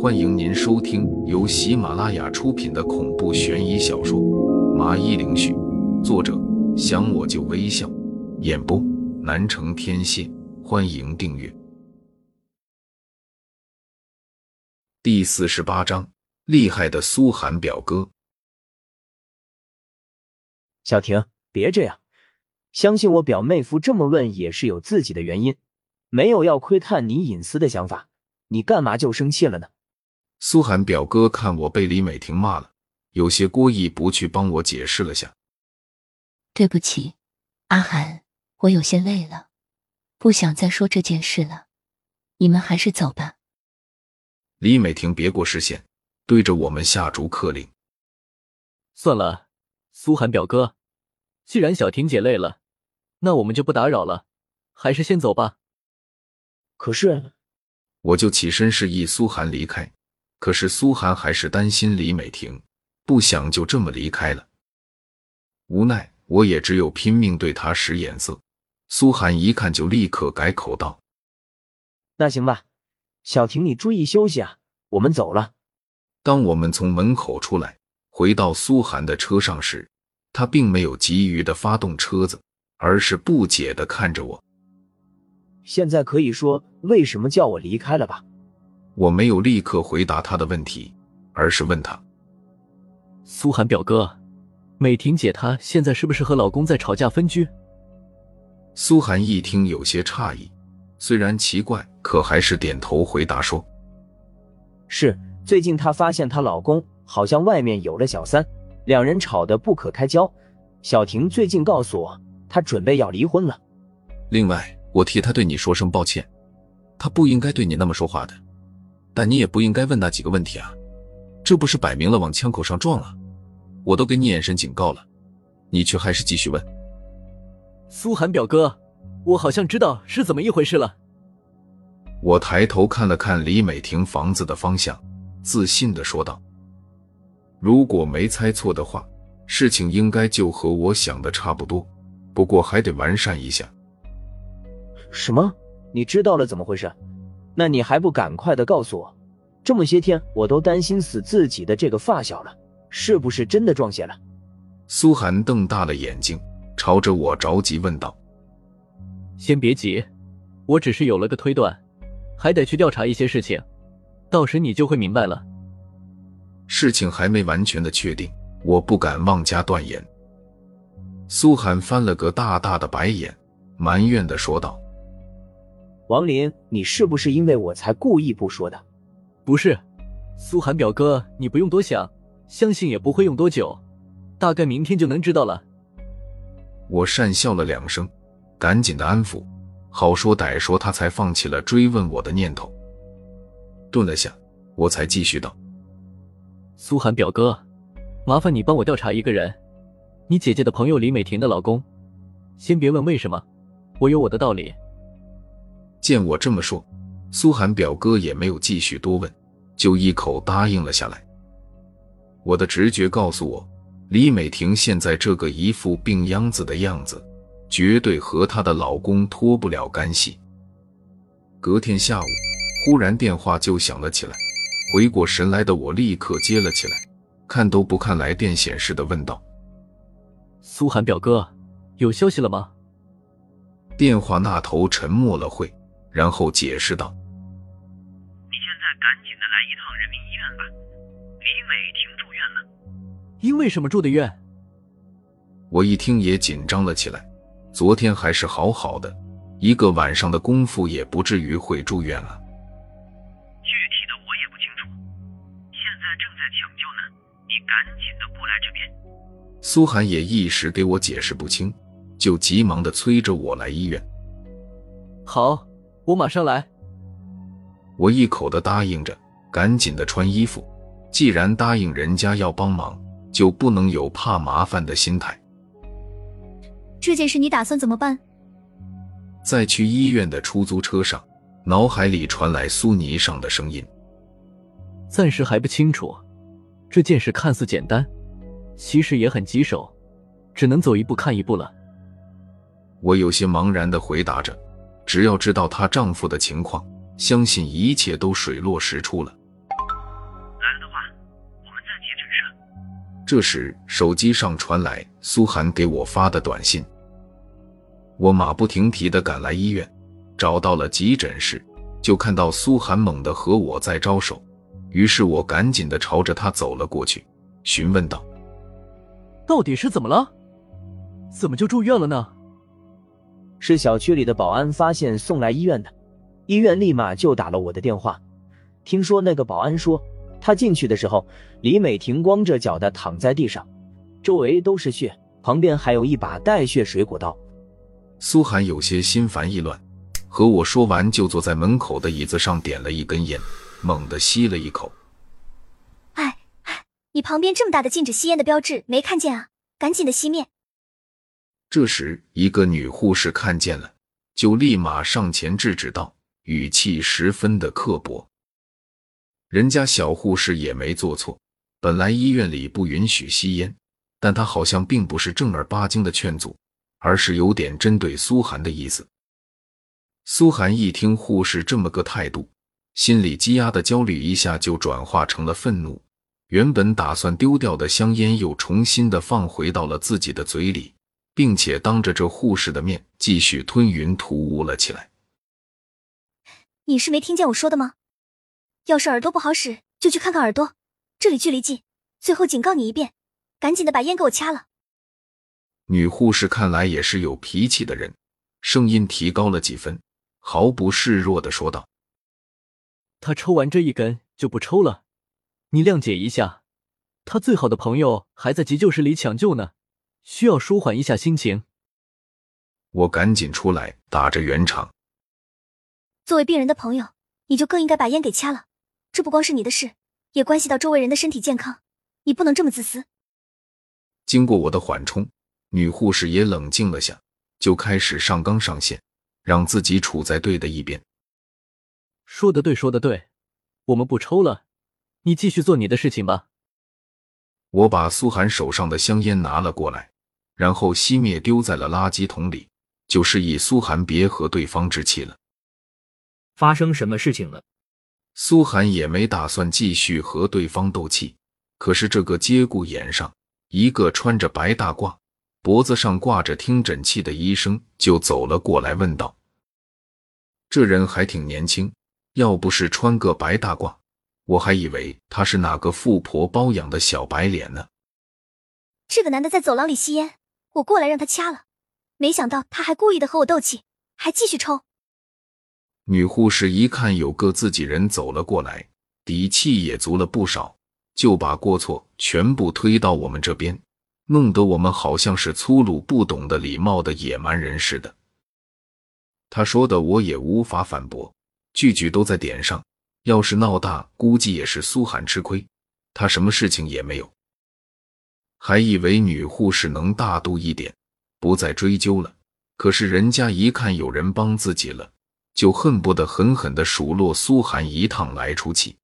欢迎您收听由喜马拉雅出品的恐怖悬疑小说《麻衣灵絮》，作者想我就微笑，演播南城天蝎。欢迎订阅。第四十八章：厉害的苏寒表哥。小婷，别这样，相信我，表妹夫这么问也是有自己的原因，没有要窥探你隐私的想法。你干嘛就生气了呢？苏寒表哥看我被李美婷骂了，有些过意不去，帮我解释了下。对不起，阿寒，我有些累了。不想再说这件事了，你们还是走吧。李美婷别过视线，对着我们下逐客令。算了，苏寒表哥，既然小婷姐累了，那我们就不打扰了，还是先走吧。可是，我就起身示意苏寒离开，可是苏寒还是担心李美婷，不想就这么离开了。无奈，我也只有拼命对他使眼色。苏寒一看就立刻改口道：“那行吧，小婷，你注意休息啊，我们走了。”当我们从门口出来，回到苏寒的车上时，他并没有急于的发动车子，而是不解的看着我。现在可以说为什么叫我离开了吧？我没有立刻回答他的问题，而是问他：“苏寒表哥，美婷姐她现在是不是和老公在吵架分居？”苏寒一听有些诧异，虽然奇怪，可还是点头回答说：“是最近她发现她老公好像外面有了小三，两人吵得不可开交。小婷最近告诉我，她准备要离婚了。另外，我替他对你说声抱歉，他不应该对你那么说话的，但你也不应该问那几个问题啊，这不是摆明了往枪口上撞了？我都给你眼神警告了，你却还是继续问。”苏寒表哥，我好像知道是怎么一回事了。我抬头看了看李美婷房子的方向，自信的说道：“如果没猜错的话，事情应该就和我想的差不多，不过还得完善一下。”什么？你知道了怎么回事？那你还不赶快的告诉我！这么些天，我都担心死自己的这个发小了，是不是真的撞邪了？苏寒瞪大了眼睛。朝着我着急问道：“先别急，我只是有了个推断，还得去调查一些事情，到时你就会明白了。事情还没完全的确定，我不敢妄加断言。”苏寒翻了个大大的白眼，埋怨的说道：“王林，你是不是因为我才故意不说的？不是，苏寒表哥，你不用多想，相信也不会用多久，大概明天就能知道了。”我讪笑了两声，赶紧的安抚，好说歹说，他才放弃了追问我的念头。顿了下，我才继续道：“苏寒表哥，麻烦你帮我调查一个人，你姐姐的朋友李美婷的老公。先别问为什么，我有我的道理。”见我这么说，苏寒表哥也没有继续多问，就一口答应了下来。我的直觉告诉我。李美婷现在这个一副病秧子的样子，绝对和她的老公脱不了干系。隔天下午，忽然电话就响了起来。回过神来的我立刻接了起来，看都不看来电显示的问道：“苏寒表哥，有消息了吗？”电话那头沉默了会，然后解释道：“你现在赶紧的来一趟人民医院吧，李美婷住院了。”因为什么住的院？我一听也紧张了起来。昨天还是好好的，一个晚上的功夫也不至于会住院啊。具体的我也不清楚，现在正在抢救呢。你赶紧的过来这边。苏寒也一时给我解释不清，就急忙的催着我来医院。好，我马上来。我一口的答应着，赶紧的穿衣服。既然答应人家要帮忙。就不能有怕麻烦的心态。这件事你打算怎么办？在去医院的出租车上，脑海里传来苏泥上的声音。暂时还不清楚，这件事看似简单，其实也很棘手，只能走一步看一步了。我有些茫然的回答着，只要知道她丈夫的情况，相信一切都水落石出了。来了的话，我们再接诊室。这时，手机上传来苏涵给我发的短信，我马不停蹄地赶来医院，找到了急诊室，就看到苏涵猛地和我在招手，于是我赶紧地朝着他走了过去，询问道：“到底是怎么了？怎么就住院了呢？”是小区里的保安发现送来医院的，医院立马就打了我的电话。听说那个保安说，他进去的时候，李美婷光着脚的躺在地上，周围都是血，旁边还有一把带血水果刀。苏涵有些心烦意乱，和我说完，就坐在门口的椅子上点了一根烟，猛地吸了一口。哎哎，你旁边这么大的禁止吸烟的标志，没看见啊？赶紧的熄灭！这时，一个女护士看见了，就立马上前制止道，语气十分的刻薄。人家小护士也没做错，本来医院里不允许吸烟，但她好像并不是正儿八经的劝阻，而是有点针对苏涵的意思。苏涵一听护士这么个态度，心里积压的焦虑一下就转化成了愤怒，原本打算丢掉的香烟又重新的放回到了自己的嘴里。并且当着这护士的面继续吞云吐雾了起来。你是没听见我说的吗？要是耳朵不好使，就去看看耳朵，这里距离近。最后警告你一遍，赶紧的把烟给我掐了。女护士看来也是有脾气的人，声音提高了几分，毫不示弱的说道：“他抽完这一根就不抽了，你谅解一下，他最好的朋友还在急救室里抢救呢。”需要舒缓一下心情，我赶紧出来打着圆场。作为病人的朋友，你就更应该把烟给掐了。这不光是你的事，也关系到周围人的身体健康，你不能这么自私。经过我的缓冲，女护士也冷静了下，就开始上纲上线，让自己处在对的一边。说的对，说的对，我们不抽了，你继续做你的事情吧。我把苏涵手上的香烟拿了过来。然后熄灭，丢在了垃圾桶里，就示意苏寒别和对方置气了。发生什么事情了？苏寒也没打算继续和对方斗气，可是这个节骨眼上，一个穿着白大褂、脖子上挂着听诊器的医生就走了过来，问道：“这人还挺年轻，要不是穿个白大褂，我还以为他是哪个富婆包养的小白脸呢。”这个男的在走廊里吸烟。我过来让他掐了，没想到他还故意的和我斗气，还继续抽。女护士一看有个自己人走了过来，底气也足了不少，就把过错全部推到我们这边，弄得我们好像是粗鲁不懂得礼貌的野蛮人似的。他说的我也无法反驳，句句都在点上。要是闹大，估计也是苏涵吃亏，他什么事情也没有。还以为女护士能大度一点，不再追究了。可是人家一看有人帮自己了，就恨不得狠狠的数落苏寒一趟来出气。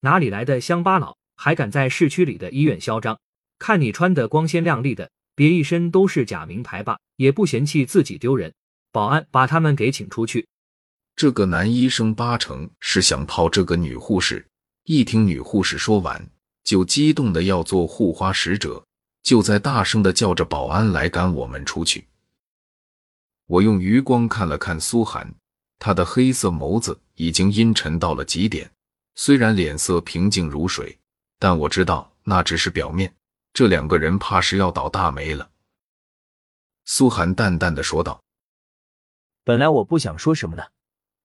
哪里来的乡巴佬，还敢在市区里的医院嚣张？看你穿的光鲜亮丽的，别一身都是假名牌吧，也不嫌弃自己丢人。保安，把他们给请出去。这个男医生八成是想泡这个女护士。一听女护士说完。就激动的要做护花使者，就在大声的叫着保安来赶我们出去。我用余光看了看苏涵，他的黑色眸子已经阴沉到了极点，虽然脸色平静如水，但我知道那只是表面。这两个人怕是要倒大霉了。苏涵淡淡的说道：“本来我不想说什么的，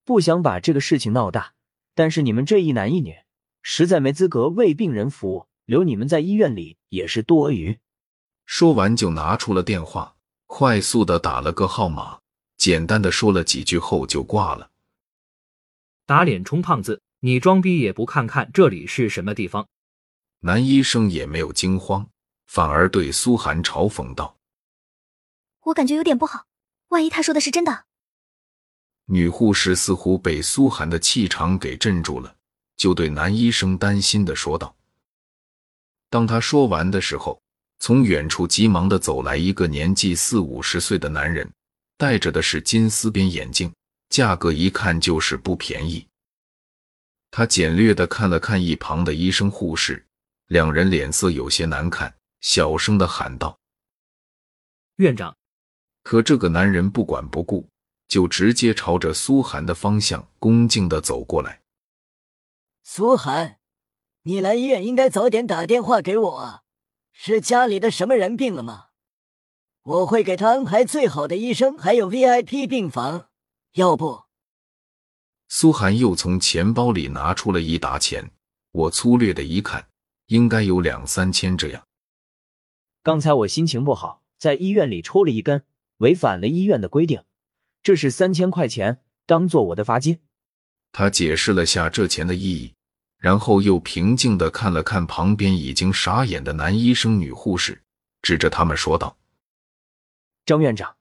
不想把这个事情闹大，但是你们这一男一女。”实在没资格为病人服务，留你们在医院里也是多余。说完就拿出了电话，快速的打了个号码，简单的说了几句后就挂了。打脸充胖子，你装逼也不看看这里是什么地方？男医生也没有惊慌，反而对苏涵嘲讽道：“我感觉有点不好，万一他说的是真的。”女护士似乎被苏涵的气场给镇住了。就对男医生担心的说道。当他说完的时候，从远处急忙的走来一个年纪四五十岁的男人，戴着的是金丝边眼镜，价格一看就是不便宜。他简略的看了看一旁的医生护士，两人脸色有些难看，小声的喊道：“院长。”可这个男人不管不顾，就直接朝着苏寒的方向恭敬的走过来。苏寒，你来医院应该早点打电话给我啊！是家里的什么人病了吗？我会给他安排最好的医生，还有 VIP 病房。要不，苏寒又从钱包里拿出了一沓钱，我粗略的一看，应该有两三千这样。刚才我心情不好，在医院里抽了一根。违反了医院的规定，这是三千块钱，当做我的罚金。他解释了下这钱的意义，然后又平静的看了看旁边已经傻眼的男医生、女护士，指着他们说道：“张院长，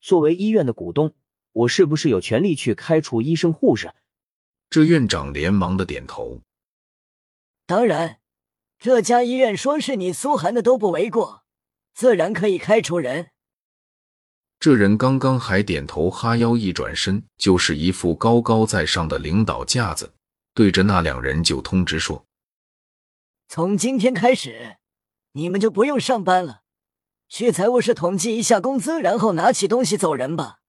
作为医院的股东，我是不是有权利去开除医生、护士？”这院长连忙的点头：“当然，这家医院说是你苏寒的都不为过，自然可以开除人。”这人刚刚还点头哈腰，一转身就是一副高高在上的领导架子，对着那两人就通知说：“从今天开始，你们就不用上班了，去财务室统计一下工资，然后拿起东西走人吧。”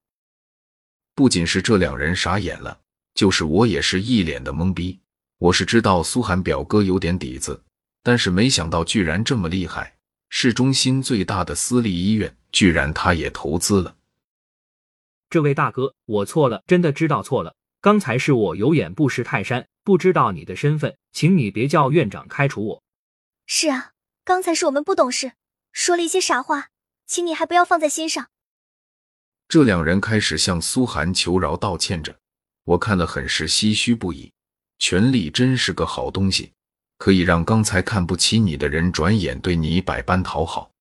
不仅是这两人傻眼了，就是我也是一脸的懵逼。我是知道苏寒表哥有点底子，但是没想到居然这么厉害。市中心最大的私立医院，居然他也投资了。这位大哥，我错了，真的知道错了。刚才是我有眼不识泰山，不知道你的身份，请你别叫院长开除我。是啊，刚才是我们不懂事，说了一些傻话，请你还不要放在心上。这两人开始向苏寒求饶道歉着，我看了很是唏嘘不已。权力真是个好东西。可以让刚才看不起你的人转眼对你百般讨好。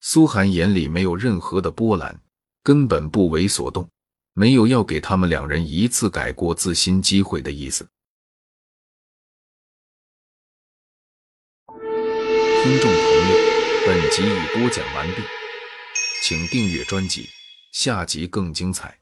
苏寒眼里没有任何的波澜，根本不为所动，没有要给他们两人一次改过自新机会的意思。听众朋友，本集已播讲完毕，请订阅专辑，下集更精彩。